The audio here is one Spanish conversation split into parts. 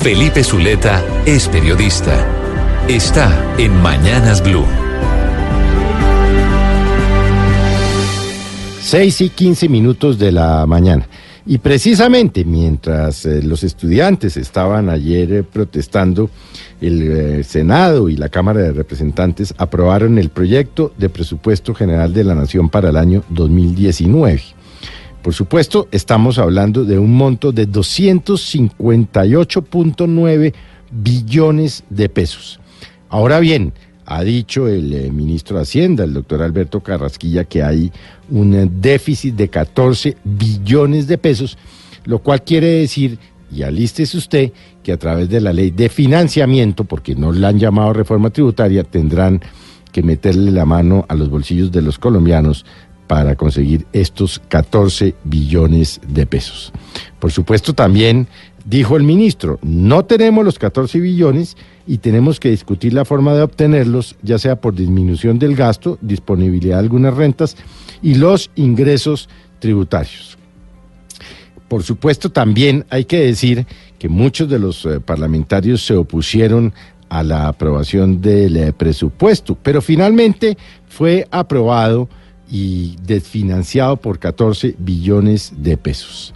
Felipe Zuleta es periodista. Está en Mañanas Blue. 6 y 15 minutos de la mañana. Y precisamente mientras eh, los estudiantes estaban ayer eh, protestando, el eh, Senado y la Cámara de Representantes aprobaron el proyecto de presupuesto general de la Nación para el año 2019. Por supuesto, estamos hablando de un monto de 258.9 billones de pesos. Ahora bien, ha dicho el eh, ministro de Hacienda, el doctor Alberto Carrasquilla, que hay un eh, déficit de 14 billones de pesos, lo cual quiere decir, y alístese usted, que a través de la ley de financiamiento, porque no la han llamado reforma tributaria, tendrán que meterle la mano a los bolsillos de los colombianos para conseguir estos 14 billones de pesos. Por supuesto, también dijo el ministro, no tenemos los 14 billones y tenemos que discutir la forma de obtenerlos, ya sea por disminución del gasto, disponibilidad de algunas rentas y los ingresos tributarios. Por supuesto, también hay que decir que muchos de los eh, parlamentarios se opusieron a la aprobación del eh, presupuesto, pero finalmente fue aprobado y desfinanciado por 14 billones de pesos.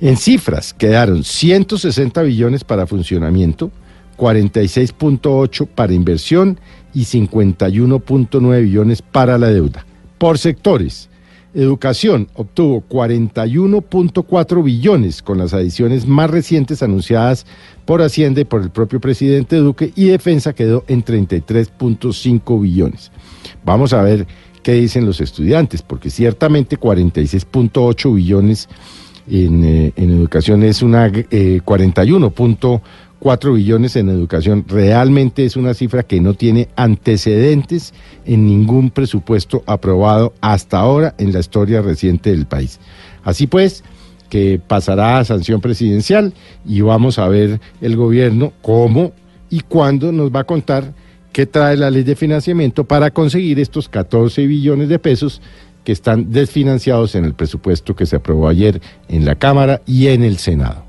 En cifras quedaron 160 billones para funcionamiento, 46.8 para inversión y 51.9 billones para la deuda. Por sectores, Educación obtuvo 41.4 billones con las adiciones más recientes anunciadas por Hacienda y por el propio presidente Duque y Defensa quedó en 33.5 billones. Vamos a ver qué dicen los estudiantes, porque ciertamente 46.8 billones en, eh, en, educación es una eh, 41.4 billones en educación. Realmente es una cifra que no tiene antecedentes en ningún presupuesto aprobado hasta ahora en la historia reciente del país. Así pues, que pasará a sanción presidencial y vamos a ver el gobierno cómo y cuándo nos va a contar que trae la ley de financiamiento para conseguir estos 14 billones de pesos que están desfinanciados en el presupuesto que se aprobó ayer en la Cámara y en el Senado.